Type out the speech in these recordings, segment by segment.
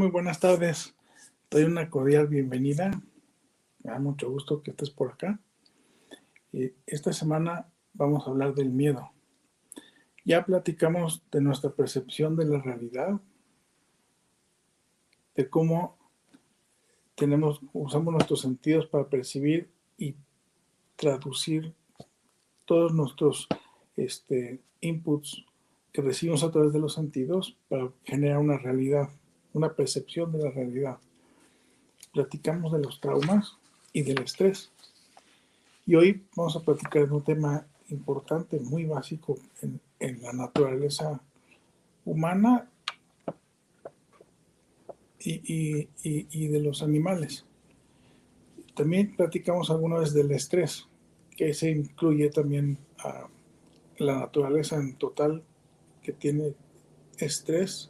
Muy buenas tardes. Doy una cordial bienvenida. Me da mucho gusto que estés por acá. Esta semana vamos a hablar del miedo. Ya platicamos de nuestra percepción de la realidad, de cómo tenemos, usamos nuestros sentidos para percibir y traducir todos nuestros este, inputs que recibimos a través de los sentidos para generar una realidad, una percepción de la realidad. Platicamos de los traumas y del estrés. Y hoy vamos a platicar de un tema importante, muy básico en, la naturaleza humana y, de los animales. También platicamos alguna vez del estrés, que se incluye también a la naturaleza en total que tiene estrés,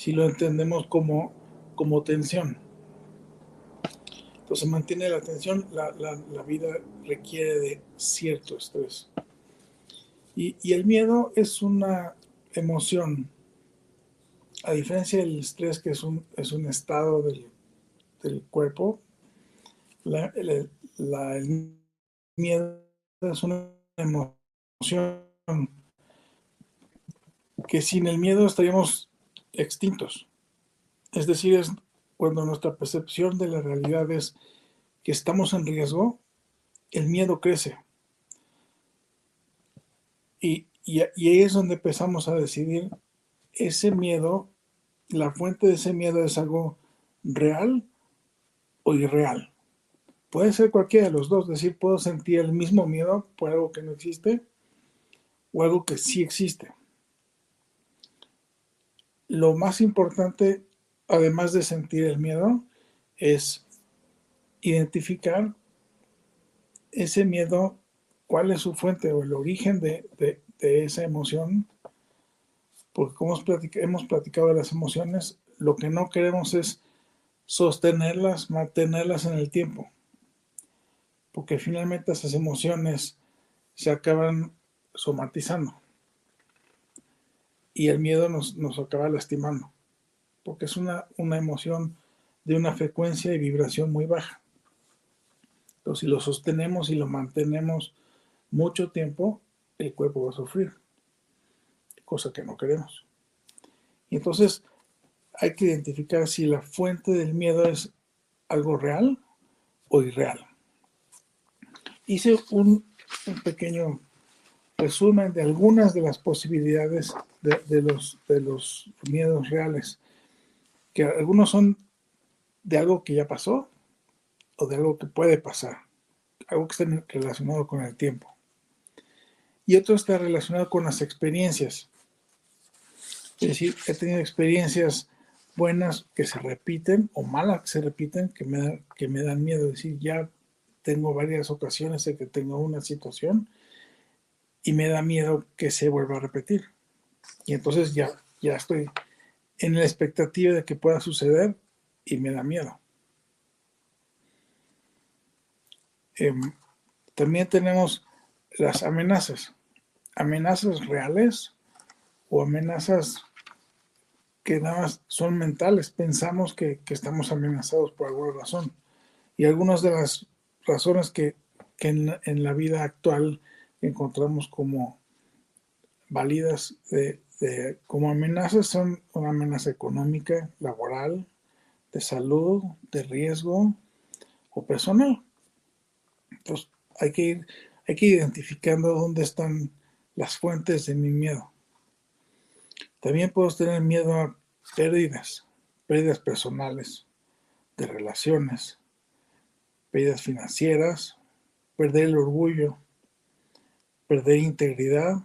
si lo entendemos como, como tensión. Entonces mantiene la tensión, la, la, vida requiere de cierto estrés. Y, y, el miedo es una emoción, a diferencia del estrés que es un, es un estado del, del cuerpo, la, el, el miedo es una emoción que sin el miedo estaríamos extintos. Es decir, es cuando nuestra percepción de la realidad es que estamos en riesgo, el miedo crece. Y, ahí es donde empezamos a decidir ese miedo, la fuente de ese miedo es algo real o irreal. Puede ser cualquiera de los dos, es decir, puedo sentir el mismo miedo por algo que no existe o algo que sí existe. Lo más importante además de sentir el miedo, es identificar ese miedo, cuál es su fuente o el origen de, esa emoción. Porque como hemos platicado de las emociones, lo que no queremos es sostenerlas, mantenerlas en el tiempo. Porque finalmente esas emociones se acaban somatizando. Y el miedo nos, nos acaba lastimando porque es una, emoción de una frecuencia y vibración muy baja. Entonces, si lo sostenemos y lo mantenemos mucho tiempo, el cuerpo va a sufrir, cosa que no queremos. Y entonces hay que identificar si la fuente del miedo es algo real o irreal. hice un, pequeño resumen de algunas de las posibilidades de, los, de los miedos reales, que algunos son de algo que ya pasó o de algo que puede pasar, algo que está relacionado con el tiempo. Y otro está relacionado con las experiencias. Es decir, he tenido experiencias buenas que se repiten o malas que se repiten que me, que me dan miedo. Es decir, ya tengo varias ocasiones en que tengo una situación y me da miedo que se vuelva a repetir. Y entonces ya, ya estoy en la expectativa de que pueda suceder y me da miedo. Em, también tenemos las amenazas. Amenazas reales o amenazas que nada más son mentales. Pensamos que, estamos amenazados por alguna razón. Y algunas de las razones que, en, la vida actual encontramos como válidas de, como amenazas son una amenaza económica, laboral, de salud, de riesgo o personal. Entonces hay que ir, hay que ir identificando dónde están las fuentes de mi miedo. También puedo tener miedo a pérdidas, pérdidas personales, de relaciones, pérdidas financieras, perder el orgullo, perder integridad.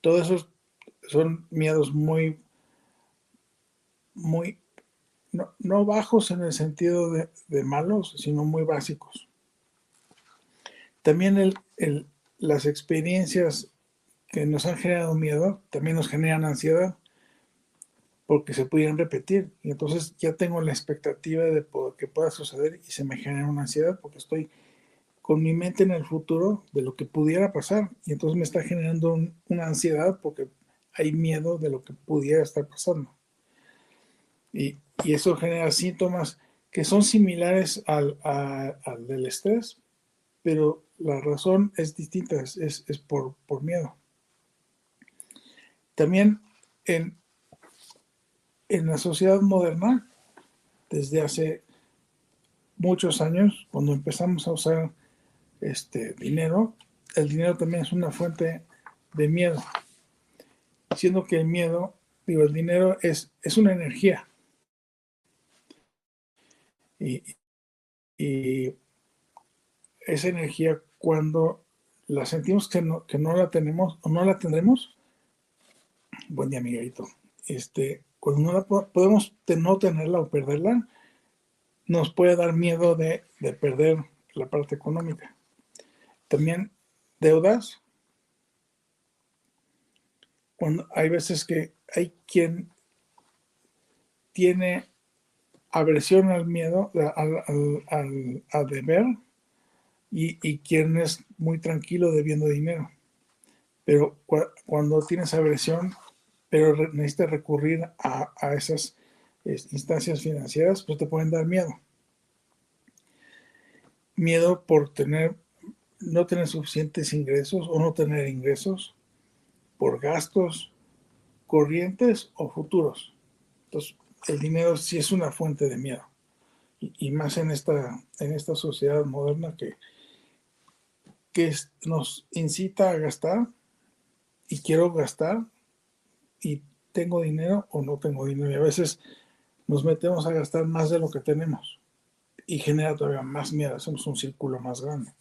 Todos esos son miedos muy, muy, no, bajos en el sentido de, malos, sino muy básicos. También el, las experiencias que nos han generado miedo también nos generan ansiedad porque se pudieran repetir. Y entonces ya tengo la expectativa de que pueda suceder y se me genera una ansiedad porque estoy con mi mente en el futuro de lo que pudiera pasar. Y entonces me está generando una ansiedad porque hay miedo de lo que pudiera estar pasando. Y, eso genera síntomas que son similares al, al, del estrés, pero la razón es distinta, es, es por, por miedo. También en, en la sociedad moderna, desde hace muchos años, cuando empezamos a usar este dinero, el dinero también es una fuente de miedo. Siendo que el miedo, digo, el dinero es, es una energía. Y, y esa energía, cuando la sentimos que no, que no la tenemos o no la tendremos, buen día, Miguelito. Este, cuando no podemos no tenerla o perderla, nos puede dar miedo de, perder la parte económica. También deudas. Cuando hay veces que hay quien tiene aversión al miedo, al, deber, y, y, quien es muy tranquilo debiendo dinero. Pero cuando tienes aversión, pero necesitas recurrir a, esas instancias financieras, pues te pueden dar miedo. Miedo por tener, no tener suficientes ingresos o no tener ingresos, por gastos corrientes o futuros. Entonces, el dinero sí es una fuente de miedo. Y, más en esta, en esta sociedad moderna que, que nos incita a gastar y quiero gastar y tengo dinero o no tengo dinero. Y a veces nos metemos a gastar más de lo que tenemos y genera todavía más miedo. Hacemos un círculo más grande.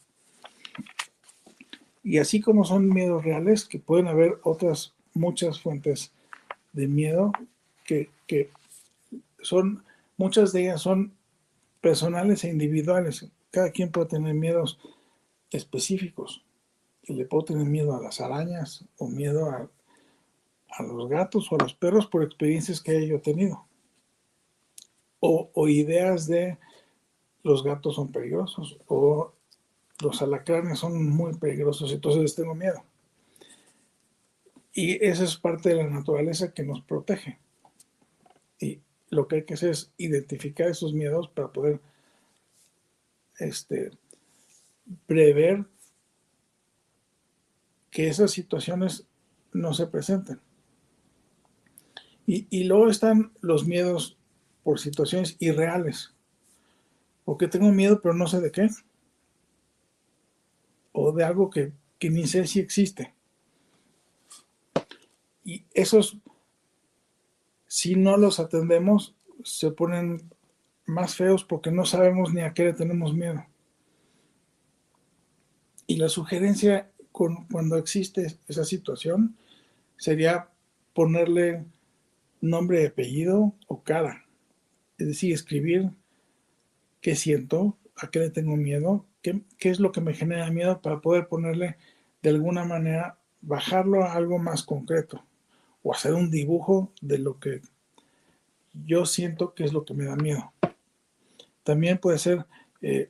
Y así como son miedos reales, que pueden haber otras muchas fuentes de miedo que, que son, muchas de ellas son personales e individuales. Cada quien puede tener miedos específicos. Y le puedo tener miedo a las arañas o miedo a a los gatos o a los perros por experiencias que haya tenido. O, ideas de los gatos son peligrosos o los alacranes son muy peligrosos, entonces tengo miedo. Y esa es parte de la naturaleza que nos protege. Y lo que hay que hacer es identificar esos miedos para poder este, prever que esas situaciones no se presenten. Y, luego están los miedos por situaciones irreales. Porque tengo miedo, pero no sé de qué. O de algo que, que ni sé si existe. Y esos, si no los atendemos, se ponen más feos porque no sabemos ni a qué le tenemos miedo. Y la sugerencia cuando existe esa situación sería ponerle nombre, apellido o cara. Es decir, escribir qué siento, a qué le tengo miedo, qué, qué es lo que me genera miedo para poder ponerle de alguna manera, bajarlo a algo más concreto o hacer un dibujo de lo que yo siento que es lo que me da miedo. También puede ser eh,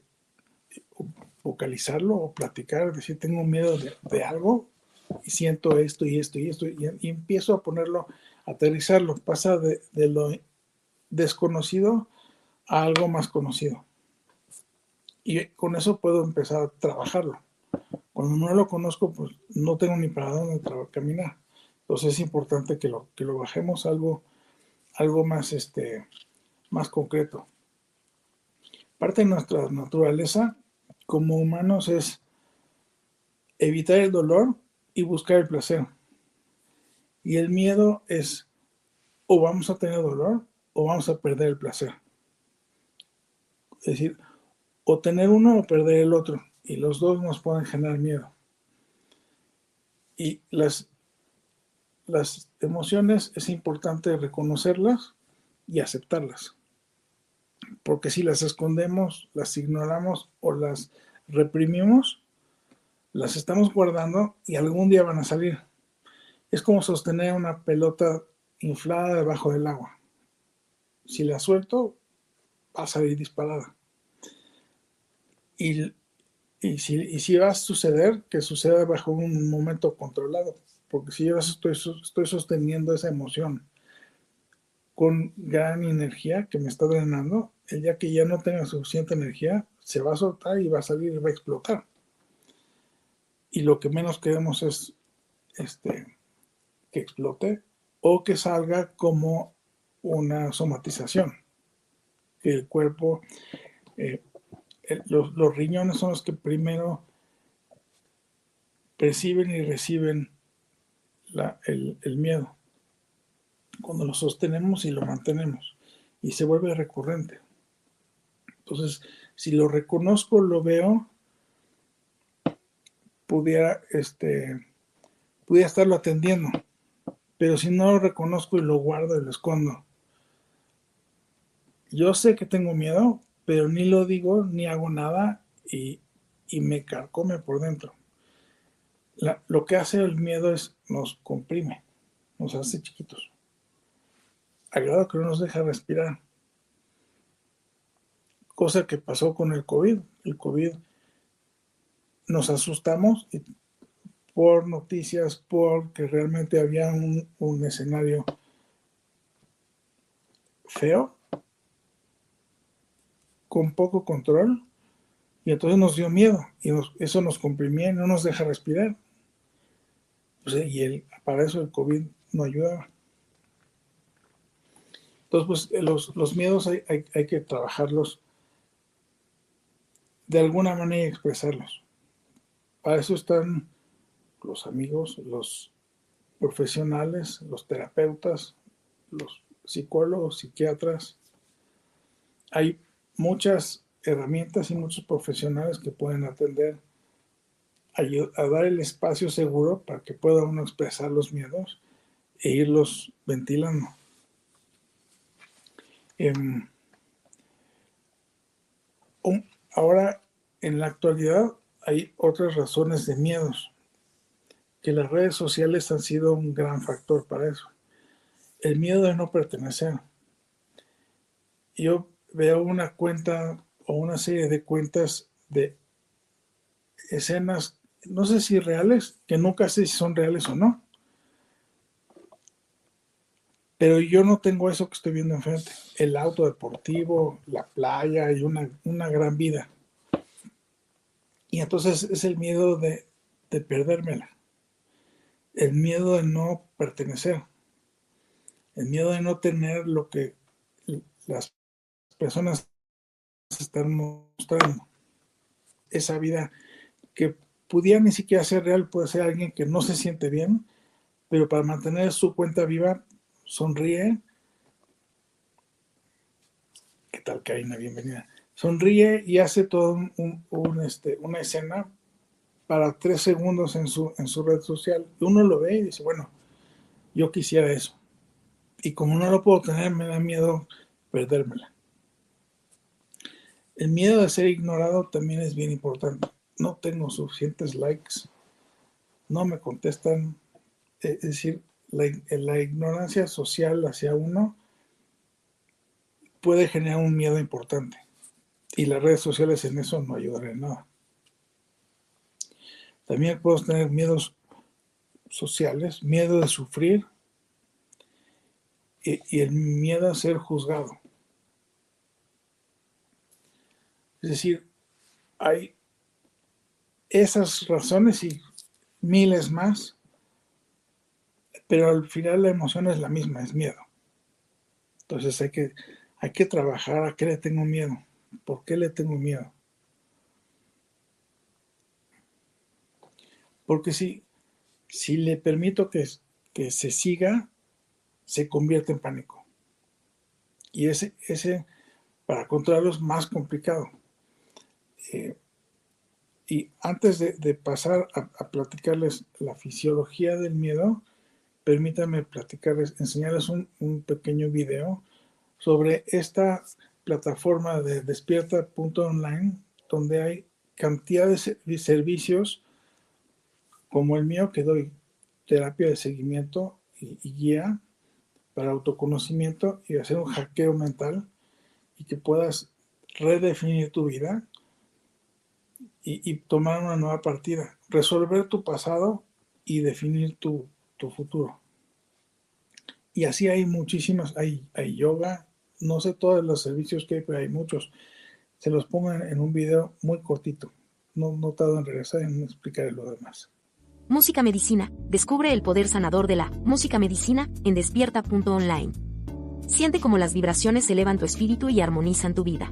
vocalizarlo o platicar, decir, tengo miedo de, algo y siento esto y esto y esto y, empiezo a ponerlo, a aterrizarlo, pasa de, lo desconocido a algo más conocido. Y con eso puedo empezar a trabajarlo. Cuando no lo conozco, pues no tengo ni para dónde caminar. Entonces es importante que lo, que lo bajemos algo, algo más, este, más concreto. Parte de nuestra naturaleza como humanos es evitar el dolor y buscar el placer. Y el miedo es o vamos a tener dolor o vamos a perder el placer. Es decir, o tener uno o perder el otro. Y los dos nos pueden generar miedo. Y las, las emociones es importante reconocerlas y aceptarlas porque si las escondemos, las ignoramos o las reprimimos, las estamos guardando y algún día van a salir. Es como sostener una pelota inflada debajo del agua. Si la suelto, va a salir disparada. Y, si, y si va a suceder, que suceda bajo un momento controlado. Porque si yo estoy, estoy sosteniendo esa emoción con gran energía que me está drenando, el día que ya no tenga suficiente energía, se va a soltar y va a salir y va a explotar. Y lo que menos queremos es este, que explote o que salga como una somatización. Que el cuerpo, eh, los, riñones son los que primero perciben y reciben el miedo. Cuando lo sostenemos y lo mantenemos y se vuelve recurrente. Entonces, si lo reconozco, lo veo, pudiera, este, pudiera estarlo atendiendo. Pero si no lo reconozco y lo guardo y lo escondo, yo sé que tengo miedo, pero ni lo digo, ni hago nada y, me carcome por dentro. lo que hace el miedo es nos comprime, nos hace chiquitos. Al grado que no nos deja respirar cosa que pasó con el COVID. El COVID nos asustamos por noticias, porque realmente había un, escenario feo, con poco control, y entonces nos dio miedo, y eso nos comprimía y no nos deja respirar. y el, para eso el COVID no ayudaba. Entonces, pues los, miedos hay, hay que trabajarlos de alguna manera expresarlos. Para eso están los amigos, los profesionales, los terapeutas, los psicólogos, psiquiatras. Hay muchas herramientas y muchos profesionales que pueden atender a, dar el espacio seguro para que pueda uno expresar los miedos e irlos ventilando. Em, Ahora, en la actualidad, hay otras razones de miedos, que las redes sociales han sido un gran factor para eso. El miedo de no pertenecer. Yo veo una cuenta o una serie de cuentas de escenas, no sé si reales, que nunca sé si son reales o no. Pero yo no tengo eso que estoy viendo enfrente. El auto deportivo, la playa y una, gran vida. Y entonces es el miedo de, de perdérmela. El miedo de no pertenecer. El miedo de no tener lo que las personas están mostrando. Esa vida que pudiera ni siquiera ser real, puede ser alguien que no se siente bien, pero para mantener su cuenta viva, sonríe. ¿Qué tal, Karina? Bienvenida. Sonríe y hace todo un, este, una escena para tres segundos en su, en su red social. Uno lo ve y dice, bueno, yo quisiera eso. Y como no lo puedo tener, me da miedo perdérmela. El miedo de ser ignorado también es bien importante. No tengo suficientes likes, no me contestan. Es decir, la, ignorancia social hacia uno puede generar un miedo importante. Y las redes sociales en eso no ayudan en nada. También puedo tener miedos sociales, miedo de sufrir y, el miedo a ser juzgado. Es decir, hay esas razones y miles más, pero al final la emoción es la misma, es miedo. Entonces hay que, hay que trabajar a qué le tengo miedo, por qué le tengo miedo. Porque si, si le permito que, que se siga, se convierte en pánico. Y ese, ese para controlarlo es más complicado. Eh, y antes de, pasar a, platicarles la fisiología del miedo, permítanme platicarles, enseñarles un, pequeño video sobre esta plataforma de despierta.online, donde hay cantidad de servicios como el mío, que doy terapia de seguimiento y guía para autoconocimiento y hacer un hackeo mental y que puedas redefinir tu vida y, tomar una nueva partida, resolver tu pasado y definir tu, futuro. Y así hay muchísimas, hay, yoga, no sé todos los servicios que hay, pero hay muchos. Se los pongo en, un video muy cortito. No, no tardo en regresar en explicar lo demás. Música Medicina. Descubre el poder sanador de la música medicina en despierta.online. Siente cómo las vibraciones elevan tu espíritu y armonizan tu vida.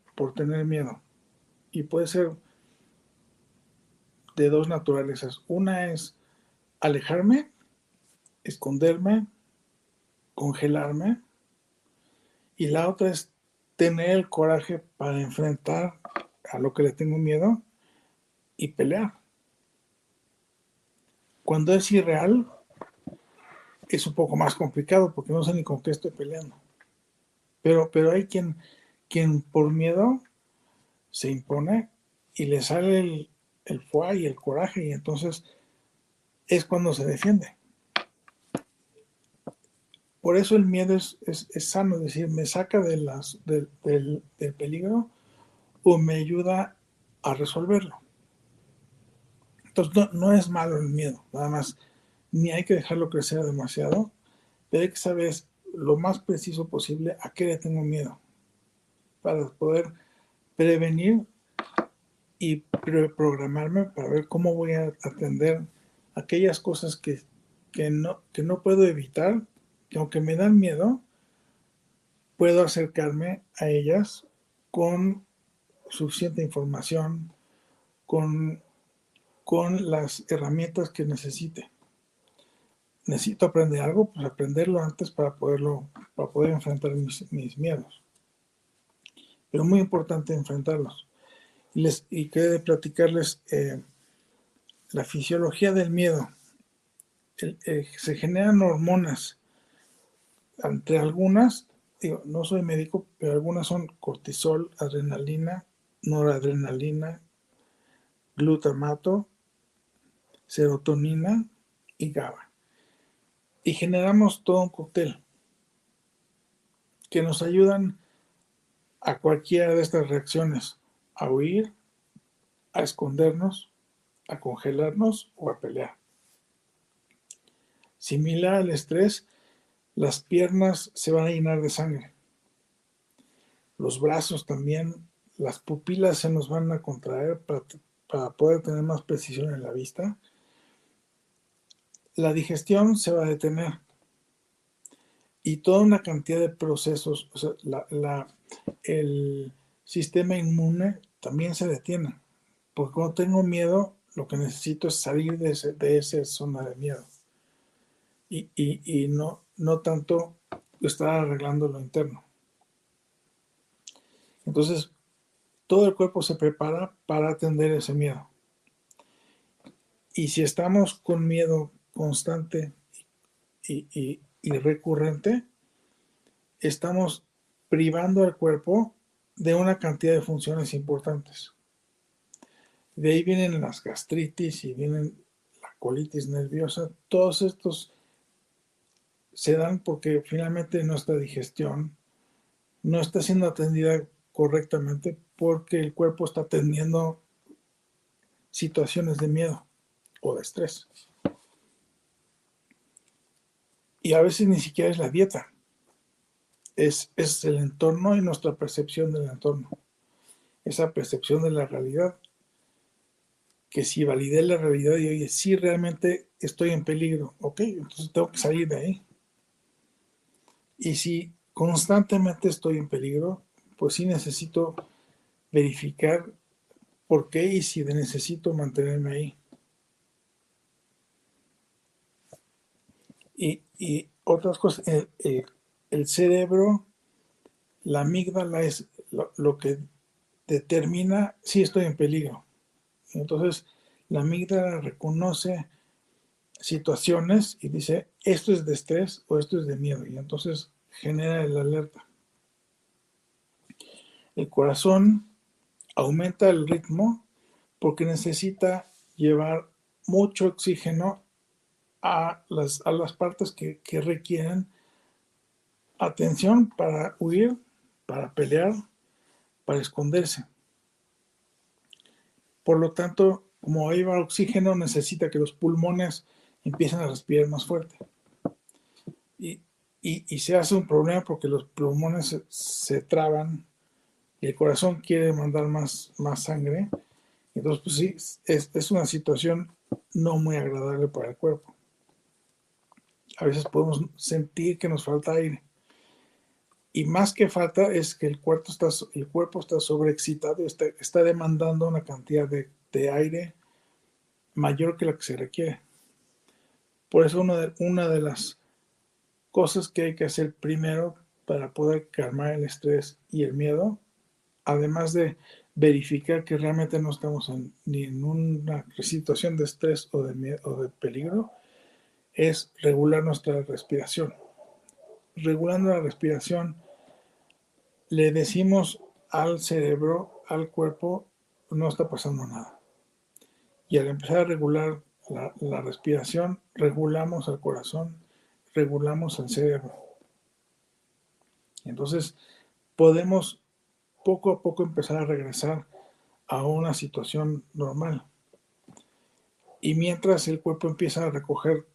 por tener miedo. Y puede ser de dos naturalezas. Una es alejarme, esconderme, congelarme. Y la otra es tener el coraje para enfrentar a lo que le tengo miedo y pelear. Cuando es irreal, es un poco más complicado porque no sé ni con qué estoy peleando. Pero, pero hay quien, quien por miedo se impone y le sale el, el y el coraje y entonces es cuando se defiende. Por eso el miedo es, sano, es decir, me saca de las, del, del peligro o me ayuda a resolverlo. Entonces no, no, es malo el miedo, nada más ni hay que dejarlo crecer demasiado, pero hay que saber lo más preciso posible a qué le tengo miedo para poder prevenir y programarme para ver cómo voy a atender aquellas cosas que, no, que no puedo evitar, que aunque me dan miedo, puedo acercarme a ellas con suficiente información, con, con las herramientas que necesite necesito aprender algo, pues aprenderlo antes para poderlo, para poder enfrentar mis, miedos. Pero muy importante enfrentarlos. Y, les, y quede platicarles, eh, la fisiología del miedo. Eh, se generan hormonas. Entre algunas, digo, no soy médico, pero algunas son cortisol, adrenalina, noradrenalina, glutamato, serotonina y GABA. Y generamos todo un cóctel que nos ayudan a cualquiera de estas reacciones, a huir, a escondernos, a congelarnos o a pelear. Similar al estrés, las piernas se van a llenar de sangre. Los brazos también, las pupilas se nos van a contraer para, para poder tener más precisión en la vista. La digestión se va a detener. Y toda una cantidad de procesos, o sea, el sistema inmune también se detiene. Porque cuando tengo miedo, lo que necesito es salir de, de esa zona de miedo. Y, y, y no, no tanto estar arreglando lo interno. Entonces, todo el cuerpo se prepara para atender ese miedo. Y si estamos con miedo constante y, y, recurrente, estamos privando al cuerpo de una cantidad de funciones importantes. De ahí vienen las gastritis y vienen la colitis nerviosa. Todos estos se dan porque finalmente nuestra digestión no está siendo atendida correctamente porque el cuerpo está teniendo situaciones de miedo o de estrés. Y a veces ni siquiera es la dieta, es, es el entorno y nuestra percepción del entorno, esa percepción de la realidad que si validé la realidad y oye, sí realmente estoy en peligro, ok, entonces tengo que salir de ahí. Y si constantemente estoy en peligro, pues sí necesito verificar por qué y si necesito mantenerme ahí. Y, otras cosas, el, cerebro, la amígdala es lo, que determina si estoy en peligro. Entonces, la amígdala reconoce situaciones y dice, esto es de estrés o esto es de miedo. Y entonces genera el alerta. El corazón aumenta el ritmo porque necesita llevar mucho oxígeno a las, a las partes que requieren atención para huir, para pelear, para esconderse. Por lo tanto, como va oxígeno, necesita que los pulmones empiecen a respirar más fuerte. Y, se hace un problema porque los pulmones se, traban y el corazón quiere mandar más, más sangre. Entonces, pues sí, es, es una situación no muy agradable para el cuerpo. A veces podemos sentir que nos falta aire. Y más que falta es que el cuerpo está, el cuerpo está sobreexcitado, está, está demandando una cantidad de, de, aire mayor que la que se requiere. Por eso una de, una de las cosas que hay que hacer primero para poder calmar el estrés y el miedo, además de verificar que realmente no estamos en, ni en una situación de estrés o de, miedo, o de peligro, es regular nuestra respiración. Regulando la respiración, le decimos al cerebro, al cuerpo, no está pasando nada. Y al empezar a regular la, respiración, regulamos el corazón, regulamos el cerebro. Entonces, podemos poco a poco empezar a regresar a una situación normal. Y mientras el cuerpo empieza a recoger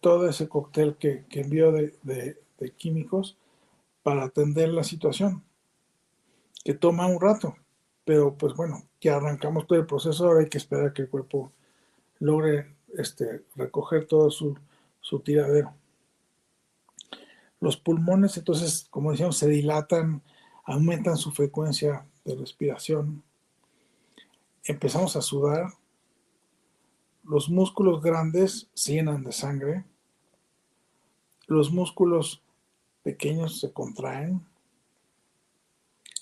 todo ese cóctel que, envió de, de, químicos para atender la situación, que toma un rato, pero pues bueno, que arrancamos todo el proceso, ahora hay que esperar que el cuerpo logre este, recoger todo su, su tiradero. Los pulmones, entonces, como decíamos, se dilatan, aumentan su frecuencia de respiración, empezamos a sudar, los músculos grandes se llenan de sangre, los músculos pequeños se contraen,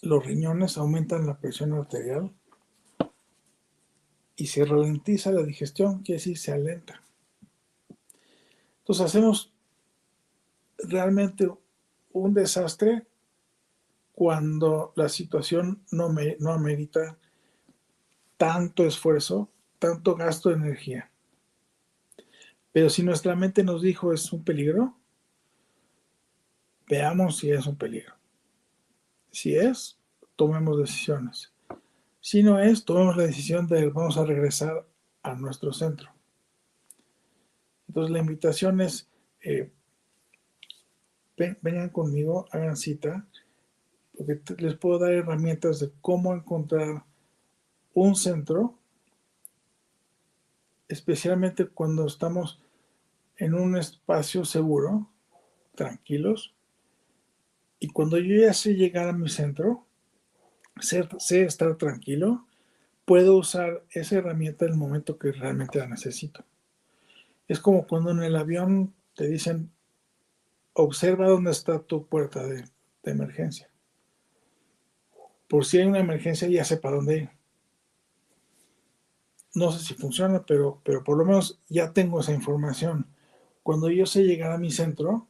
los riñones aumentan la presión arterial, y se ralentiza la digestión, quiere decir se alenta. Entonces hacemos realmente un desastre cuando la situación no, me, no amerita tanto esfuerzo, tanto gasto de energía. Pero si nuestra mente nos dijo es un peligro, veamos si es un peligro. Si es, tomemos decisiones. Si no es, tomemos la decisión de vamos a regresar a nuestro centro. Entonces la invitación es, eh, vengan conmigo, hagan cita, porque les puedo dar herramientas de cómo encontrar un centro, especialmente cuando estamos en un espacio seguro, tranquilos, y cuando yo ya sé llegar a mi centro, sé, sé estar tranquilo, puedo usar esa herramienta en el momento que realmente la necesito. Es como cuando en el avión te dicen, observa dónde está tu puerta de, emergencia. Por si hay una emergencia, ya sé para dónde ir. No sé si funciona, pero, pero por lo menos ya tengo esa información. Cuando yo sé llegar a mi centro,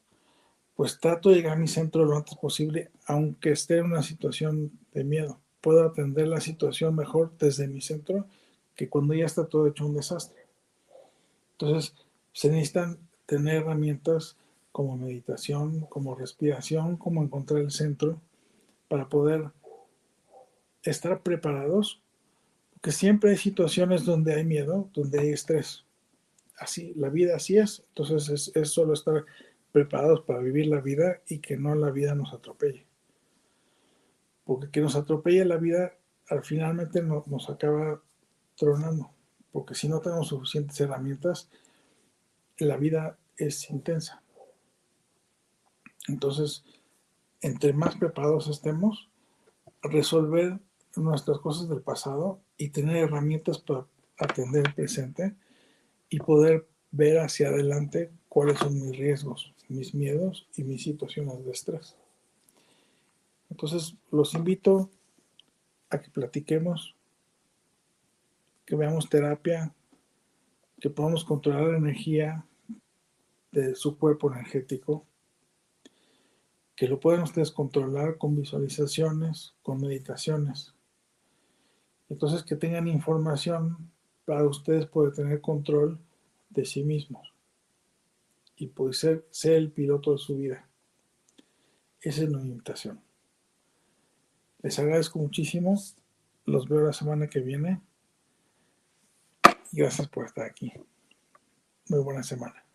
pues trato de llegar a mi centro lo antes posible, aunque esté en una situación de miedo. Puedo atender la situación mejor desde mi centro que cuando ya está todo hecho un desastre. Entonces, se necesitan tener herramientas como meditación, como respiración, como encontrar el centro, para poder estar preparados, porque siempre hay situaciones donde hay miedo, donde hay estrés. Así, la vida así es, entonces es, es solo estar preparados para vivir la vida y que no la vida nos atropelle. Porque que nos atropelle la vida, al finalmente nos acaba tronando, porque si no tenemos suficientes herramientas, la vida es intensa. Entonces, entre más preparados estemos, resolver nuestras cosas del pasado y tener herramientas para atender el presente y poder ver hacia adelante cuáles son mis riesgos, mis miedos y mis situaciones de estrés. Entonces, los invito a que platiquemos, que veamos terapia, que podamos controlar la energía de su cuerpo energético, que lo pueden ustedes controlar con visualizaciones, con meditaciones. Entonces que tengan información para ustedes poder tener control de sí mismos y poder ser, el piloto de su vida. Esa es mi invitación. Les agradezco muchísimo. Los veo la semana que viene. Gracias por estar aquí. Muy buena semana.